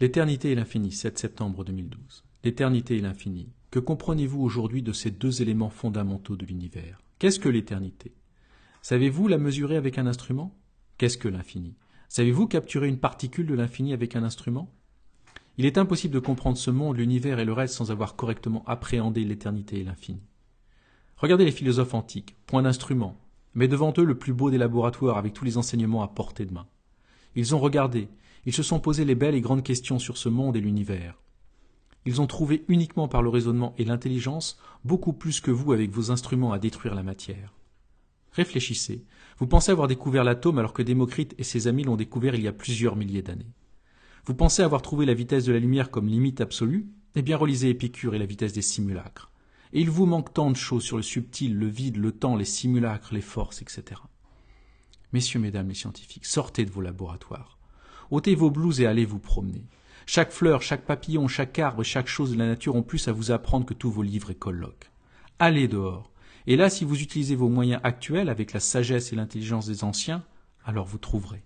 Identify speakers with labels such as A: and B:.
A: L'éternité et l'infini, 7 septembre 2012. L'éternité et l'infini. Que comprenez-vous aujourd'hui de ces deux éléments fondamentaux de l'univers? Qu'est-ce que l'éternité? Savez-vous la mesurer avec un instrument? Qu'est-ce que l'infini? Savez-vous capturer une particule de l'infini avec un instrument? Il est impossible de comprendre ce monde, l'univers et le reste sans avoir correctement appréhendé l'éternité et l'infini. Regardez les philosophes antiques, point d'instrument, mais devant eux le plus beau des laboratoires avec tous les enseignements à portée de main. Ils ont regardé, ils se sont posé les belles et grandes questions sur ce monde et l'univers. Ils ont trouvé uniquement par le raisonnement et l'intelligence beaucoup plus que vous avec vos instruments à détruire la matière. Réfléchissez. Vous pensez avoir découvert l'atome alors que Démocrite et ses amis l'ont découvert il y a plusieurs milliers d'années. Vous pensez avoir trouvé la vitesse de la lumière comme limite absolue? Eh bien relisez Épicure et la vitesse des simulacres. Et il vous manque tant de choses sur le subtil, le vide, le temps, les simulacres, les forces, etc. Messieurs, mesdames les scientifiques, sortez de vos laboratoires. Ôtez vos blouses et allez vous promener. Chaque fleur, chaque papillon, chaque arbre et chaque chose de la nature ont plus à vous apprendre que tous vos livres et colloques. Allez dehors. Et là, si vous utilisez vos moyens actuels avec la sagesse et l'intelligence des anciens, alors vous trouverez.